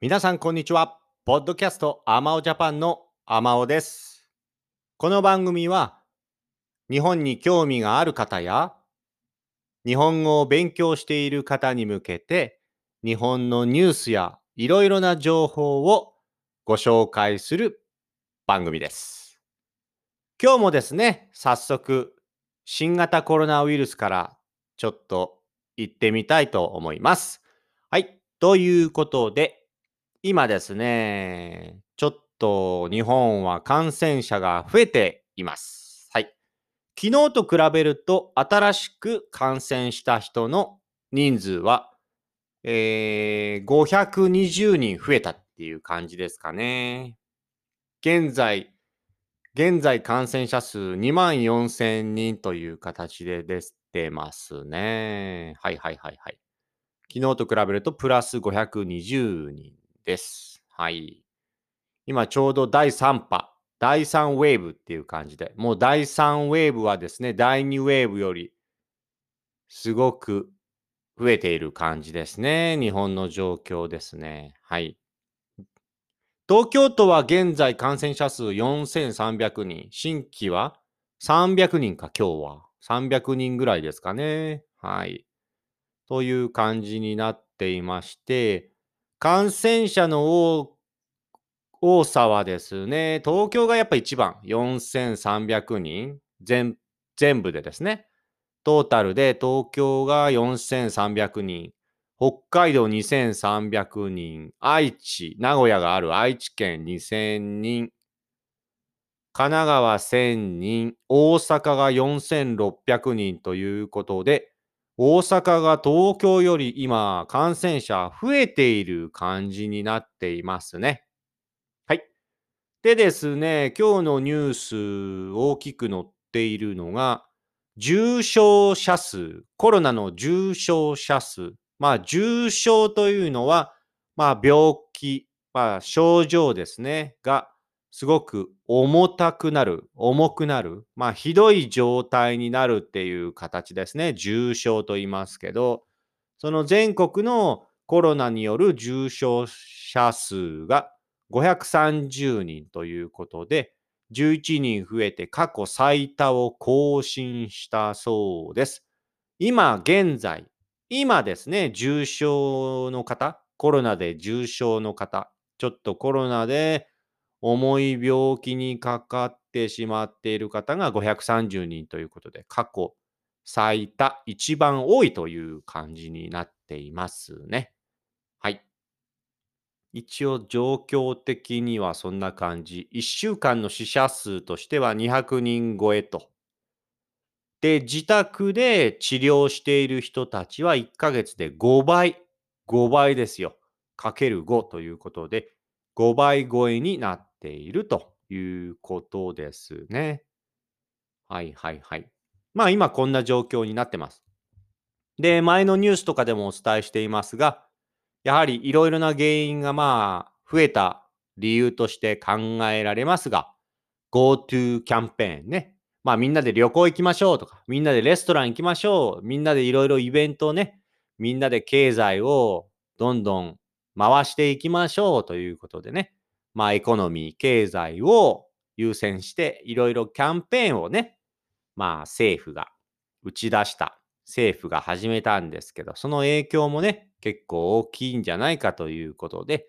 皆さん、こんにちは。ポッドキャストアマオジャパンのアマオです。この番組は、日本に興味がある方や、日本語を勉強している方に向けて、日本のニュースやいろいろな情報をご紹介する番組です。今日もですね、早速、新型コロナウイルスからちょっと行ってみたいと思います。はい。ということで、今ですね、ちょっと日本は感染者が増えています。はい。昨日と比べると新しく感染した人の人数は、えー、520人増えたっていう感じですかね。現在、現在感染者数2万4千人という形で出てますね。はいはいはいはい。昨日と比べるとプラス520人です。はい。今ちょうど第3波、第3ウェーブっていう感じで、もう第3ウェーブはですね、第2ウェーブよりすごく増えている感じですね。日本の状況ですね。はい。東京都は現在感染者数4300人、新規は300人か今日は。300人ぐらいですかね。はい。という感じになっていまして、感染者の多多さはですね、東京がやっぱ一番、4300人全、全部でですね。トータルで東京が4300人、北海道2300人、愛知、名古屋がある愛知県2000人、神奈川1000人、大阪が4600人ということで、大阪が東京より今感染者増えている感じになっていますね。はい。でですね、今日のニュース大きく載っているのが、重症者数、コロナの重症者数。まあ、重症というのは、まあ、病気、まあ、症状ですね、がすごく重たくなる、重くなる、まあ、ひどい状態になるっていう形ですね。重症と言いますけど、その全国のコロナによる重症者数が530人ということで、11人増えて過去最多を更新したそうです。今現在、今ですね、重症の方、コロナで重症の方、ちょっとコロナで重い病気にかかってしまっている方が530人ということで、過去最多、一番多いという感じになっていますね。はい。一応状況的にはそんな感じ。1週間の死者数としては200人超えと。で、自宅で治療している人たちは1ヶ月で5倍、5倍ですよ。かける5ということで、5倍超えになっているということですね。はいはいはい。まあ今こんな状況になってます。で、前のニュースとかでもお伝えしていますが、やはりいろいろな原因がまあ増えた理由として考えられますが、GoTo キャンペーンね。まあみんなで旅行行きましょうとか、みんなでレストラン行きましょう、みんなでいろいろイベントをね、みんなで経済をどんどん回していきましょうということでね、まあエコノミー、経済を優先していろいろキャンペーンをね、まあ政府が打ち出した、政府が始めたんですけど、その影響もね、結構大きいんじゃないかということで、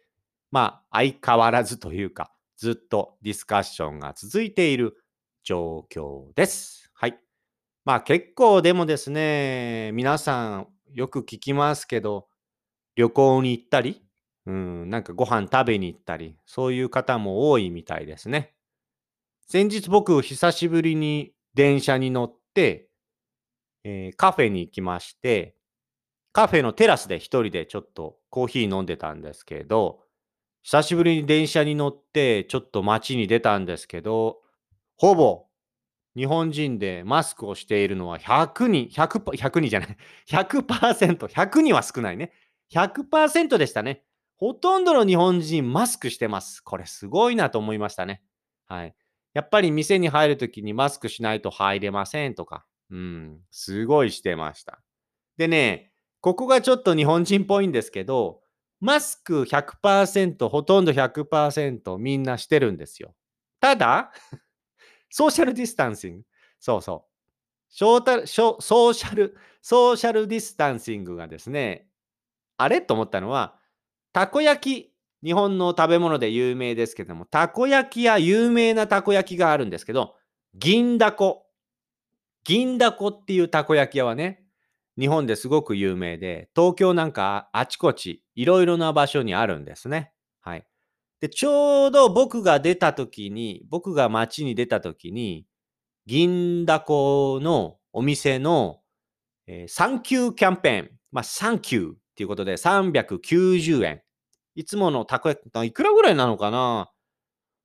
まあ相変わらずというか、ずっとディスカッションが続いている状況です。はい。まあ結構でもですね、皆さんよく聞きますけど、旅行に行ったり、うん、なんかご飯食べに行ったり、そういう方も多いみたいですね。先日僕久しぶりに電車に乗って、えーカフェに行きまして、カフェのテラスで一人でちょっとコーヒー飲んでたんですけど、久しぶりに電車に乗ってちょっと街に出たんですけど、ほぼ日本人でマスクをしているのは100人、100%、100人じゃない、100%、100人は少ないね。100%でしたね。ほとんどの日本人マスクしてます。これすごいなと思いましたね。はい。やっぱり店に入るときにマスクしないと入れませんとか、うん、すごいしてました。でね、ここがちょっと日本人っぽいんですけど、マスク100%、ほとんど100%みんなしてるんですよ。ただ、ソーシャルディスタンシング。そうそう。ソーシャル、ソーシャルディスタンシングがですね、あれ？と思ったのは、たこ焼き、日本の食べ物で有名ですけども、たこ焼き屋、有名なたこ焼きがあるんですけど、銀だこ。銀だこっていうたこ焼き屋はね、日本ですごく有名で、東京なんかあちこちいろいろな場所にあるんですね。はい。で、ちょうど僕が出た時に、僕が街に出た時に、銀だこのお店の、えー、サンキューキャンペーン、まあ、サンキューっていうことで390円。いつものたこ焼き、いくらぐらいなのかな？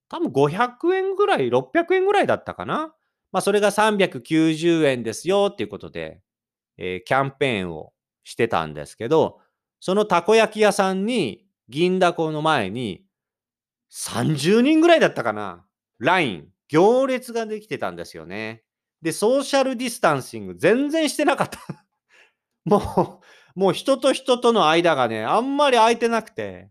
多分500円ぐらい、600円ぐらいだったかな？まあ、それが390円ですよっていうことで、えー、キャンペーンをしてたんですけど、そのたこ焼き屋さんに、銀だこの前に、30人ぐらいだったかな？ライン、行列ができてたんですよね。で、ソーシャルディスタンシング全然してなかった もう、もう人と人との間がね、あんまり空いてなくて。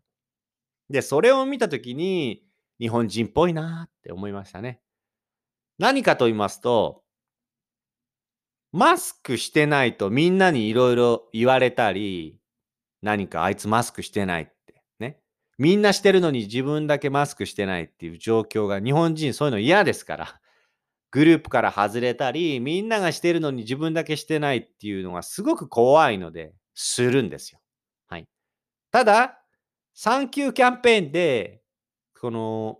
で、それを見たときに、日本人っぽいなって思いましたね。何かと言いますと、マスクしてないとみんなにいろいろ言われたり、何かあいつマスクしてないってね。みんなしてるのに自分だけマスクしてないっていう状況が日本人そういうの嫌ですから。グループから外れたり、みんながしてるのに自分だけしてないっていうのがすごく怖いので、するんですよ。はい。ただ、サンキューキャンペーンで、この、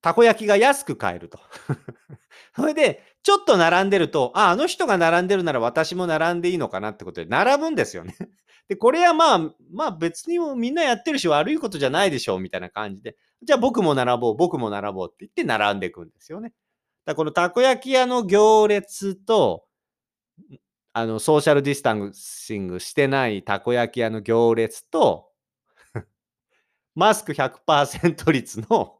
たこ焼きが安く買えると。それで、ちょっと並んでると、あ、あの人が並んでるなら私も並んでいいのかなってことで並ぶんですよね。で、これはまあ、まあ別にもみんなやってるし悪いことじゃないでしょうみたいな感じで、じゃあ僕も並ぼう、僕も並ぼうって言って並んでいくんですよね。だこのたこ焼き屋の行列と、あの、ソーシャルディスタンシングしてないたこ焼き屋の行列と、マスク100%率の、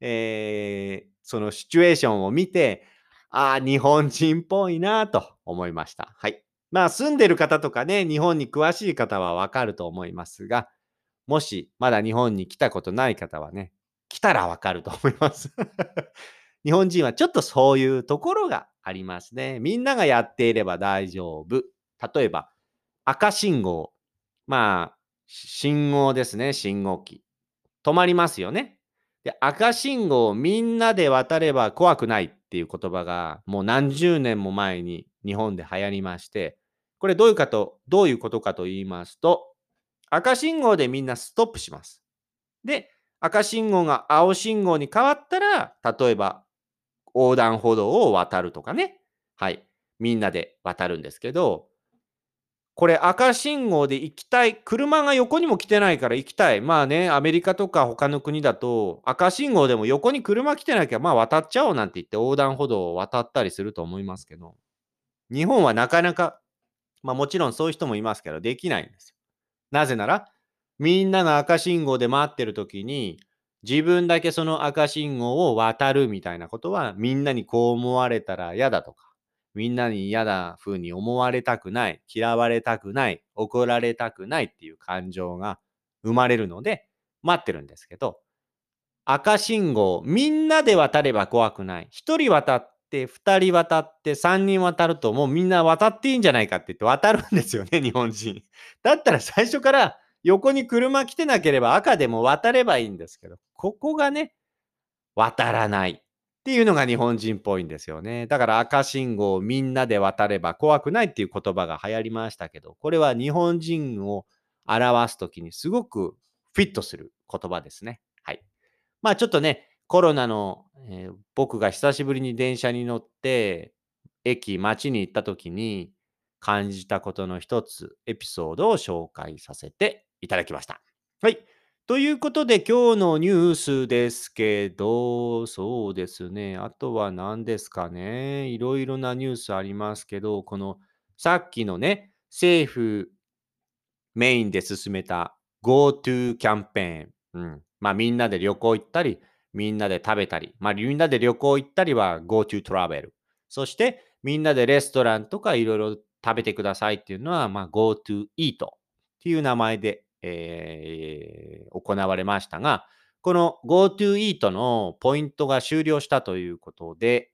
えー、そのシチュエーションを見て、ああ、日本人っぽいなと思いました。はい。まあ、住んでる方とかね、日本に詳しい方はわかると思いますが、もしまだ日本に来たことない方はね、来たらわかると思います 日本人はちょっとそういうところがありますね。みんながやっていれば大丈夫。例えば、赤信号。まあ、信号ですね、信号機。止まりますよね。で、赤信号をみんなで渡れば怖くないっていう言葉がもう何十年も前に日本で流行りまして、これどういうかと、どういうことかと言いますと、赤信号でみんなストップします。で、赤信号が青信号に変わったら、例えば横断歩道を渡るとかね。はい。みんなで渡るんですけど、これ赤信号で行きたい。車が横にも来てないから行きたい。まあね、アメリカとか他の国だと赤信号でも横に車来てなきゃまあ渡っちゃおうなんて言って横断歩道を渡ったりすると思いますけど、日本はなかなか、まあもちろんそういう人もいますけど、できないんですよ。なぜなら、みんなが赤信号で待ってる時に、自分だけその赤信号を渡るみたいなことは、みんなにこう思われたら嫌だとか、みんなに嫌な風に思われたくない、嫌われたくない、怒られたくないっていう感情が生まれるので、待ってるんですけど、赤信号、みんなで渡れば怖くない。一人渡って、二人渡って、三人渡るともうみんな渡っていいんじゃないかって言って渡るんですよね、日本人。だったら最初から横に車来てなければ赤でも渡ればいいんですけど、ここがね、渡らないっていうのが日本人っぽいんですよね。だから赤信号をみんなで渡れば怖くないっていう言葉が流行りましたけど、これは日本人を表すときにすごくフィットする言葉ですね。はい。まあちょっとね、コロナの、えー、僕が久しぶりに電車に乗って、駅、街に行った時に感じたことの一つ、エピソードを紹介させていただきました。はい。ということで、今日のニュースですけど、そうですね。あとは何ですかね。いろいろなニュースありますけど、このさっきのね、政府メインで進めた GoTo キャンペーン。うん。まあみんなで旅行行ったり、みんなで食べたり、まあみんなで旅行行ったりは GoTo トラベル。そしてみんなでレストランとかいろいろ食べてくださいっていうのは、まあ GoTo Eat っていう名前でえー行われましたが、この GoTo Eat のポイントが終了したということで、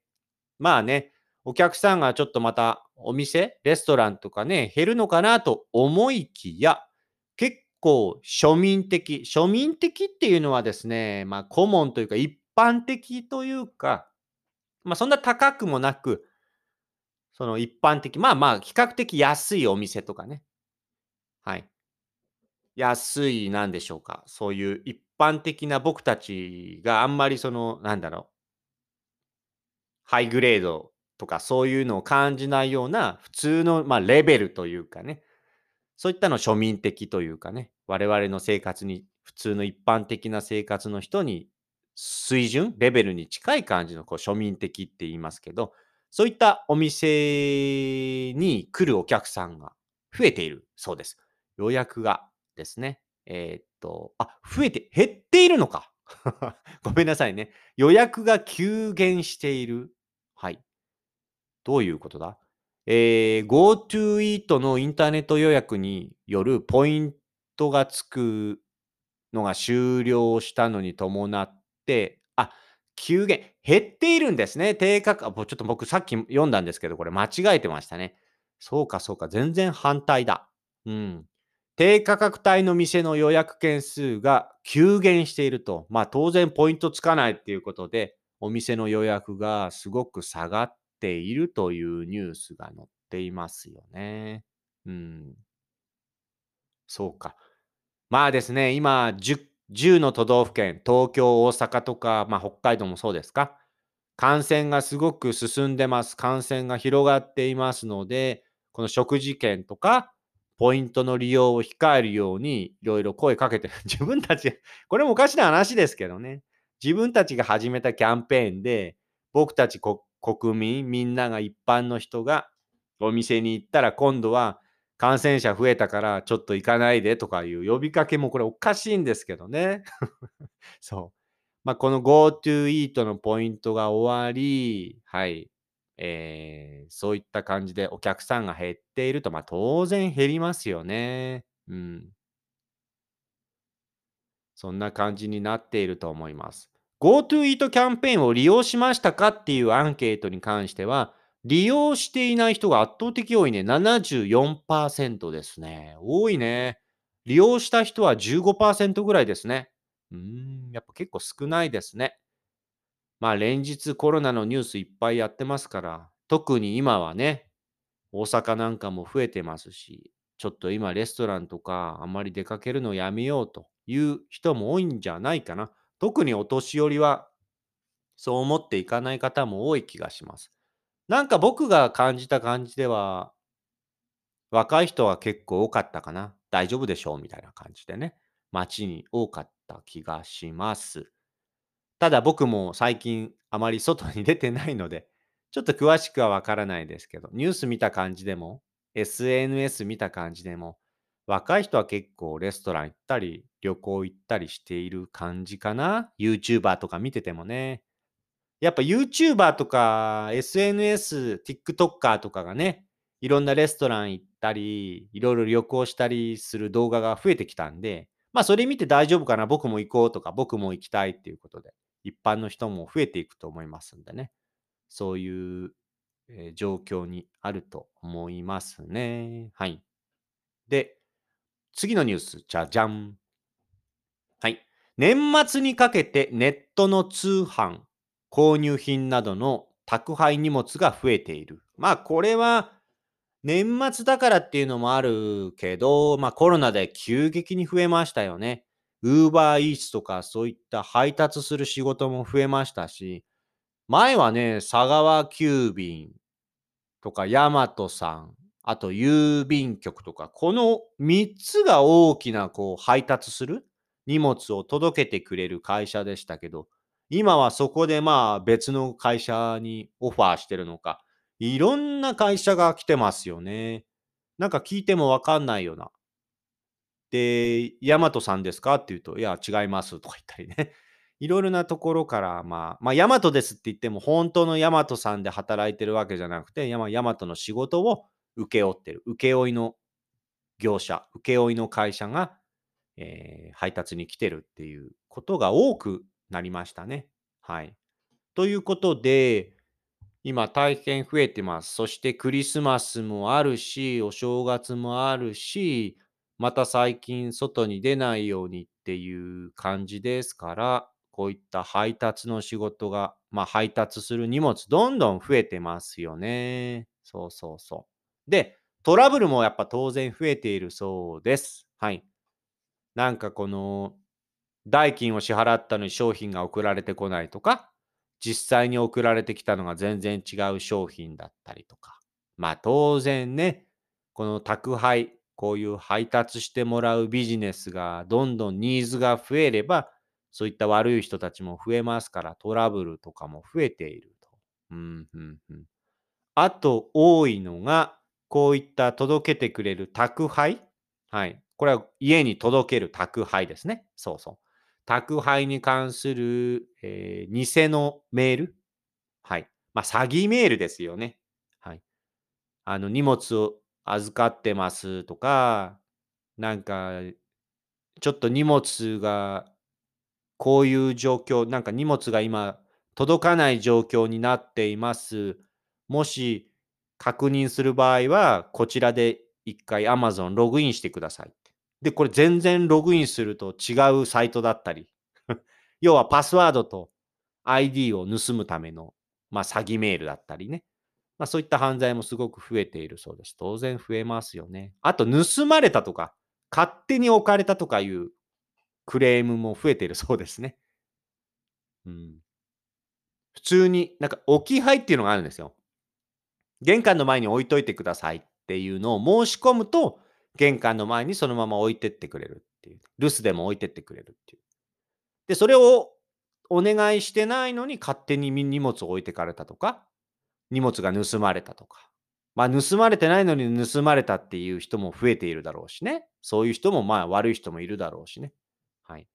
まあね、お客さんがちょっとまたお店、レストランとかね、減るのかなと思いきや、結構庶民的、庶民的っていうのはですね、まあ顧問というか一般的というか、まあそんな高くもなく、その一般的、まあまあ比較的安いお店とかね。はい。安い、なんでしょうか？そういう一般的な僕たちがあんまりその、なんだろう、ハイグレードとかそういうのを感じないような普通の、まあ、レベルというかね、そういったの庶民的というかね、我々の生活に、普通の一般的な生活の人に水準、レベルに近い感じのこう庶民的って言いますけど、そういったお店に来るお客さんが増えているそうです。予約がですね。えーっと、あ、増えて、減っているのか。ごめんなさいね。予約が急減している。はい。どういうことだ？えー、GoTo Eat のインターネット予約によるポイントがつくのが終了したのに伴って、あ、急減、減っているんですね。低価格、ちょっと僕さっき読んだんですけど、これ間違えてましたね。そうか、そうか、全然反対だ。うん。低価格帯の店の予約件数が急減していると。まあ当然ポイントつかないっていうことで、お店の予約がすごく下がっているというニュースが載っていますよね。うん。そうか。まあですね、今10、10の都道府県、東京、大阪とか、まあ、北海道もそうですか。感染がすごく進んでます。感染が広がっていますので、この食事券とか、ポイントの利用を控えるように、いろいろ声かけてる。自分たち、これもおかしな話ですけどね。自分たちが始めたキャンペーンで、僕たち国民、みんなが一般の人がお店に行ったら今度は感染者増えたからちょっと行かないでとかいう呼びかけもこれおかしいんですけどね。そう。まあ、この GoTo Eat のポイントが終わり、はい。えーそういった感じでお客さんが減っていると、まあ、当然減りますよね。うん。そんな感じになっていると思います。GoTo Eat キャンペーンを利用しましたかっていうアンケートに関しては、利用していない人が圧倒的多いね。74%ですね。多いね。利用した人は15%ぐらいですね。うん、やっぱ結構少ないですね。まあ連日コロナのニュースいっぱいやってますから、特に今はね、大阪なんかも増えてますし、ちょっと今レストランとかあんまり出かけるのやめようという人も多いんじゃないかな。特にお年寄りはそう思っていかない方も多い気がします。なんか僕が感じた感じでは、若い人は結構多かったかな。大丈夫でしょうみたいな感じでね。街に多かった気がします。ただ僕も最近あまり外に出てないので、ちょっと詳しくはわからないですけど、ニュース見た感じでも、SNS 見た感じでも、若い人は結構レストラン行ったり、旅行行ったりしている感じかな。YouTuber とか見ててもね。やっぱ YouTuber とか SNS、TikToker とかがね、いろんなレストラン行ったり、いろいろ旅行したりする動画が増えてきたんで、まあそれ見て大丈夫かな、僕も行こうとか、僕も行きたいっていうことで、一般の人も増えていくと思いますんでね。そういう、えー状況にあると思いますね。はい。で、次のニュース、じゃじゃん。はい。年末にかけてネットの通販、購入品などの宅配荷物が増えている。まあこれは年末だからっていうのもあるけど、まあコロナで急激に増えましたよね。ウーバーイーツとかそういった配達する仕事も増えましたし、前はね、佐川急便とかヤマトさん、あと郵便局とか、この3つが大きなこう配達する荷物を届けてくれる会社でしたけど、今はそこでまあ別の会社にオファーしてるのか、いろんな会社が来てますよね。なんか聞いてもわかんないような。で、ヤマトさんですか？って言うと、いや、違いますとか言ったりね。いろいろなところから、まあ、まあ、ヤマトですって言っても、本当のヤマトさんで働いてるわけじゃなくて、ヤマトの仕事を請け負ってる。請負の業者、請負の会社がえー配達に来てるっていうことが多くなりましたね。はい。ということで、今大変増えてます。そしてクリスマスもあるし、お正月もあるし、また最近外に出ないようにっていう感じですから、こういった配達の仕事が、まあ配達する荷物どんどん増えてますよね。そうそうそう。で、トラブルもやっぱ当然増えているそうです。はい。なんかこの、代金を支払ったのに商品が送られてこないとか、実際に送られてきたのが全然違う商品だったりとか。まあ当然ね、この宅配、こういう配達してもらうビジネスがどんどんニーズが増えれば、そういった悪い人たちも増えますから、トラブルとかも増えていると。うんうんうん、あと多いのが、こういった届けてくれる宅配。はい。これは家に届ける宅配ですね。そうそう。宅配に関する、えー偽のメール。はい。まあ、詐欺メールですよね。はい。あの、荷物を預かってますとか、なんか、ちょっと荷物が、こういう状況、なんか荷物が今、届かない状況になっています。もし、確認する場合は、こちらで一回 Amazon ログインしてください。で、これ全然ログインすると違うサイトだったり、要はパスワードと ID を盗むための、まあ、詐欺メールだったりね。まあ、そういった犯罪もすごく増えているそうです。当然増えますよね。あと、盗まれたとか、勝手に置かれたとかいうクレームも増えているそうですね。うん。普通に、なんか置き配っていうのがあるんですよ。玄関の前に置いといてくださいっていうのを申し込むと、玄関の前にそのまま置いてってくれるっていう。留守でも置いてってくれるっていう。で、それをお願いしてないのに勝手に荷物を置いてかれたとか、荷物が盗まれたとか。まあ、盗まれてないのに盗まれたっていう人も増えているだろうしね。そういう人もまあ悪い人もいるだろうしね。はい。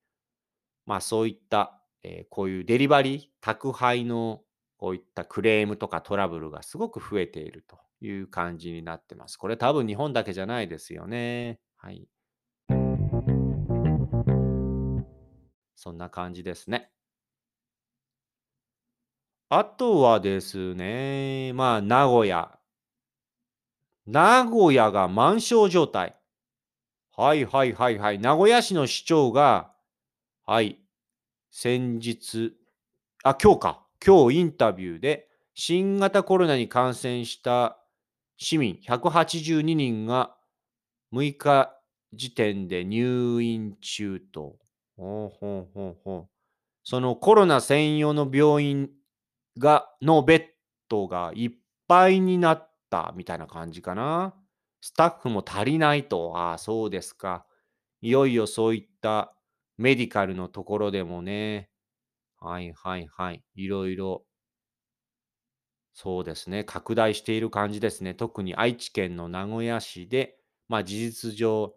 まあそういった、えーこういうデリバリー、宅配のこういったクレームとかトラブルがすごく増えているという感じになってます。これ多分日本だけじゃないですよね。はい。そんな感じですね。あとはですね、まあ名古屋。名古屋が満床状態。はいはいはいはい。名古屋市の市長が、はい、先日、あ、今日か。今日インタビューで、新型コロナに感染した市民182人が6日時点で入院中と。ほうほうほうほうそのコロナ専用の病院が、のベッドがいっぱいになったみたいな感じかな。スタッフも足りないと。ああ、そうですか。いよいよそういったメディカルのところでもね、はいはいはい、いろいろ、そうですね、拡大している感じですね。特に愛知県の名古屋市で、まあ事実上、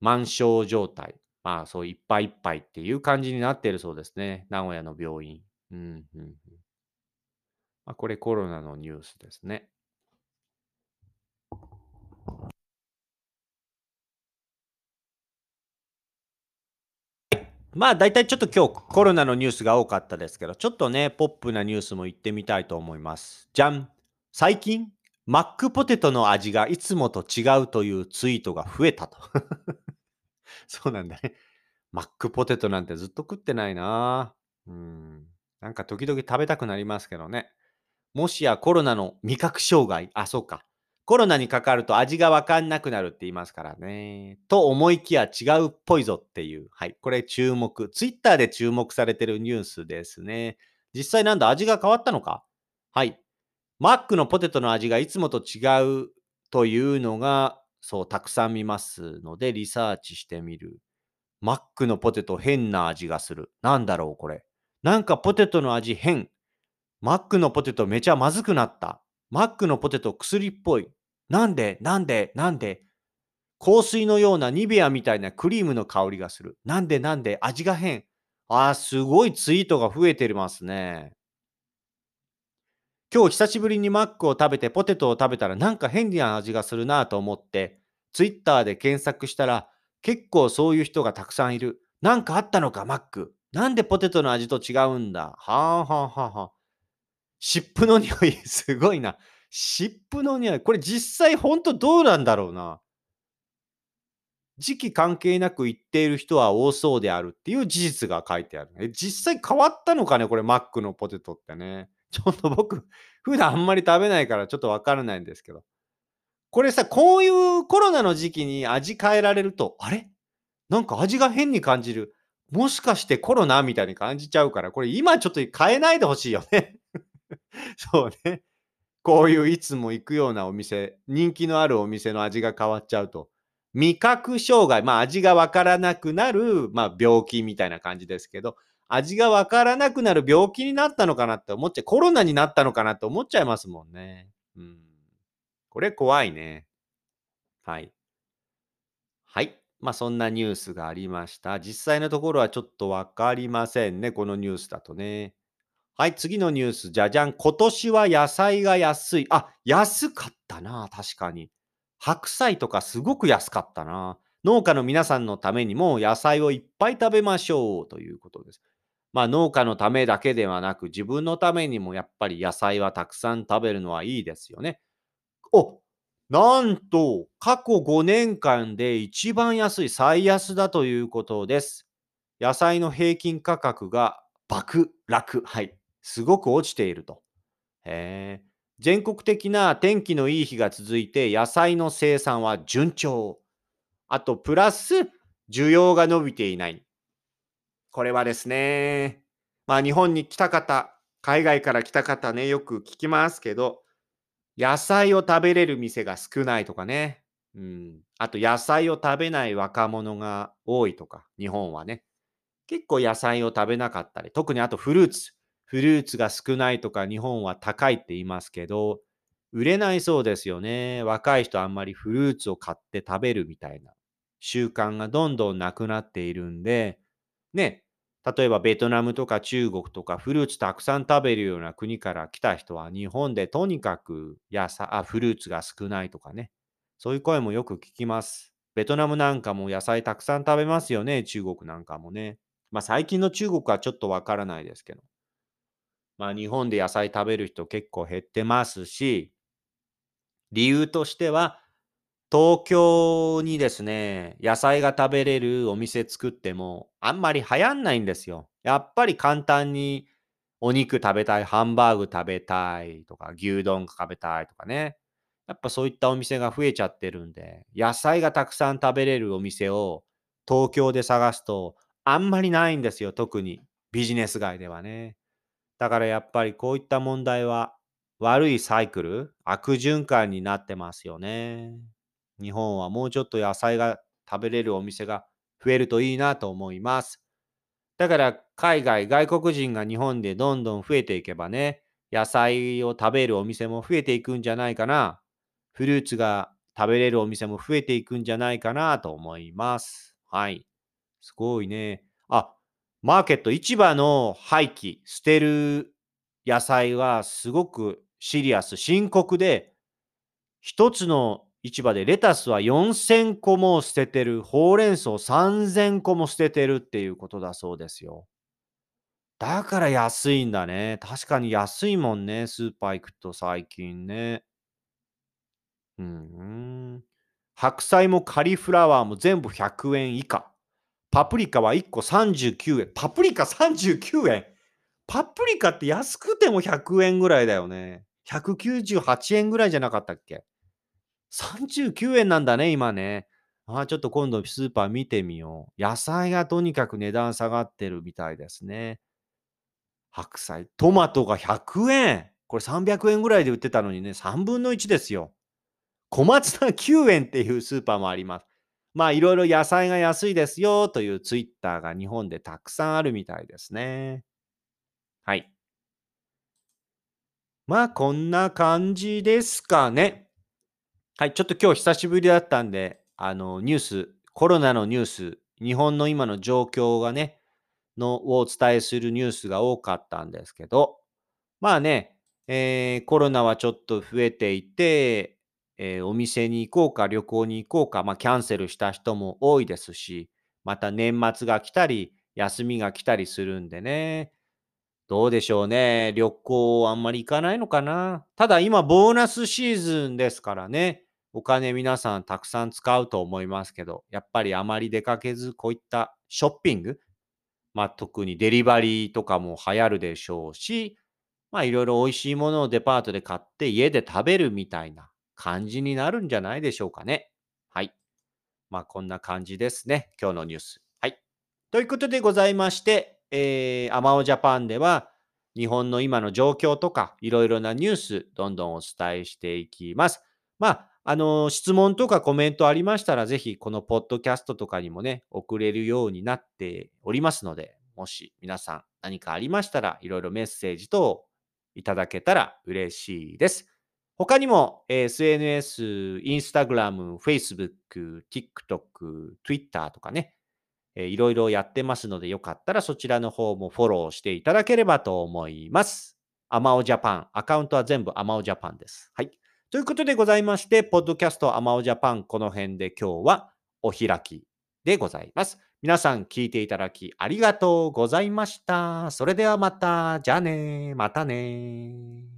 満床状態、まあそういっぱいいっぱいっていう感じになっているそうですね。名古屋の病院。うんうんうんあ、これコロナのニュースですね。まあ大体ちょっと今日コロナのニュースが多かったですけど、ちょっとね、ポップなニュースも言ってみたいと思います。じゃん最近、マックポテトの味がいつもと違うというツイートが増えたと。そうなんだね。マックポテトなんてずっと食ってないな。うん。なんか時々食べたくなりますけどね。もしやコロナの味覚障害、あ、そうか。コロナにかかると味がわかんなくなるって言いますからね。と思いきや違うっぽいぞっていう。はい。これ注目。ツイッターで注目されてるニュースですね。実際なんだ味が変わったのか？はい。マックのポテトの味がいつもと違うというのが、そう、たくさん見ますので、リサーチしてみる。マックのポテト変な味がする。なんだろうこれ。なんかポテトの味変。マックのポテトめちゃまずくなった。マックのポテト薬っぽい。なんでなんでなんで？香水のようなニベアみたいなクリームの香りがする。なんでなんで？味が変。あー、すごいツイートが増えてますね。今日久しぶりにマックを食べてポテトを食べたらなんか変な味がするなと思って、ツイッターで検索したら、結構そういう人がたくさんいる。なんかあったのか、マック。なんでポテトの味と違うんだ？はあはあはあはあ。湿布の匂い、すごいな。湿布の匂い。これ実際本当どうなんだろうな。時期関係なく言っている人は多そうであるっていう事実が書いてある。え、実際変わったのかねこれマックのポテトってね。ちょっと僕、普段あんまり食べないからちょっとわからないんですけど。これさ、こういうコロナの時期に味変えられると、あれ？なんか味が変に感じる。もしかしてコロナみたいに感じちゃうから、これ今ちょっと変えないでほしいよね。そうね。こういういつも行くようなお店、人気のあるお店の味が変わっちゃうと、味覚障害、まあ味がわからなくなる、まあ病気みたいな感じですけど、味がわからなくなる病気になったのかなって思っちゃう、コロナになったのかなって思っちゃいますもんね。うん。これ怖いね。はい。はい。まあそんなニュースがありました。実際のところはちょっとわかりませんね。このニュースだとね。はい、次のニュース。じゃじゃん。今年は野菜が安い。あ、安かったな。確かに。白菜とかすごく安かったな。農家の皆さんのためにも野菜をいっぱい食べましょうということです。まあ農家のためだけではなく自分のためにもやっぱり野菜はたくさん食べるのはいいですよね。おなんと過去5年間で一番安い最安だということです。野菜の平均価格が爆落。はい。すごく落ちていると。へ。全国的な天気のいい日が続いて野菜の生産は順調。あと、プラス需要が伸びていない。これはですね、まあ日本に来た方、海外から来た方ね、よく聞きますけど、野菜を食べれる店が少ないとかね。うん。あと、野菜を食べない若者が多いとか、日本はね。結構野菜を食べなかったり、特にあとフルーツ。フルーツが少ないとか日本は高いって言いますけど、売れないそうですよね。若い人あんまりフルーツを買って食べるみたいな習慣がどんどんなくなっているんで、ね、例えばベトナムとか中国とかフルーツたくさん食べるような国から来た人は日本でとにかく野菜あフルーツが少ないとかね。そういう声もよく聞きます。ベトナムなんかも野菜たくさん食べますよね。中国なんかもね。まあ最近の中国はちょっとわからないですけど。まあ、日本で野菜食べる人結構減ってますし、理由としては、東京にですね、野菜が食べれるお店作っても、あんまり流行んないんですよ。やっぱり簡単にお肉食べたい、ハンバーグ食べたいとか、牛丼食べたいとかね。やっぱそういったお店が増えちゃってるんで、野菜がたくさん食べれるお店を東京で探すと、あんまりないんですよ、特にビジネス街ではね。だからやっぱりこういった問題は悪いサイクル、悪循環になってますよね。日本はもうちょっと野菜が食べれるお店が増えるといいなと思います。だから海外、外国人が日本でどんどん増えていけばね、野菜を食べるお店も増えていくんじゃないかな。フルーツが食べれるお店も増えていくんじゃないかなと思います。はい。すごいね。あ、マーケット、市場の廃棄、捨てる野菜はすごくシリアス、深刻で、一つの市場でレタスは4000個も捨ててる、ほうれん草3000個も捨ててるっていうことだそうですよ。だから安いんだね。確かに安いもんね、スーパー行くと最近ね。うん。白菜もカリフラワーも全部100円以下。パプリカは1個39円。パプリカ39円？パプリカって安くても100円ぐらいだよね。198円ぐらいじゃなかったっけ ?39 円なんだね、今ね。ああ、ちょっと今度スーパー見てみよう。野菜がとにかく値段下がってるみたいですね。白菜。トマトが100円。これ300円ぐらいで売ってたのにね、3分の1ですよ。小松菜9円っていうスーパーもあります。まあいろいろ野菜が安いですよというツイッターが日本でたくさんあるみたいですね。はい。まあこんな感じですかね。はい、ちょっと今日久しぶりだったんで、あのニュース、コロナのニュース、日本の今の状況がね、のをお伝えするニュースが多かったんですけど、まあね、えー、コロナはちょっと増えていて、えーお店に行こうか旅行に行こうか、まあ、キャンセルした人も多いですし、また年末が来たり、休みが来たりするんでね。どうでしょうね。旅行あんまり行かないのかな。ただ今ボーナスシーズンですからね。お金皆さんたくさん使うと思いますけど、やっぱりあまり出かけず、こういったショッピング、まあ特にデリバリーとかも流行るでしょうし、まあいろいろ美味しいものをデパートで買って家で食べるみたいな感じになるんじゃないでしょうかね。はい。まあこんな感じですね。今日のニュース。はい。ということでございまして、えー、アマオジャパンでは日本の今の状況とかいろいろなニュースどんどんお伝えしていきます。まあ、あの質問とかコメントありましたらぜひこのポッドキャストとかにもね、送れるようになっておりますので、もし皆さん何かありましたらいろいろメッセージ等いただけたら嬉しいです。他にも、SNS、Instagram、Facebook、TikTok、Twitter とかね、いろいろやってますので、よかったらそちらの方もフォローしていただければと思います。アマオジャパン。アカウントは全部アマオジャパンです。はい。ということでございまして、ポッドキャストアマオジャパン、この辺で今日はお開きでございます。皆さん聞いていただきありがとうございました。それではまた。じゃあね。またね。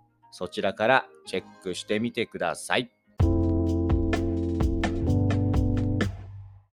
そちらからチェックしてみてください。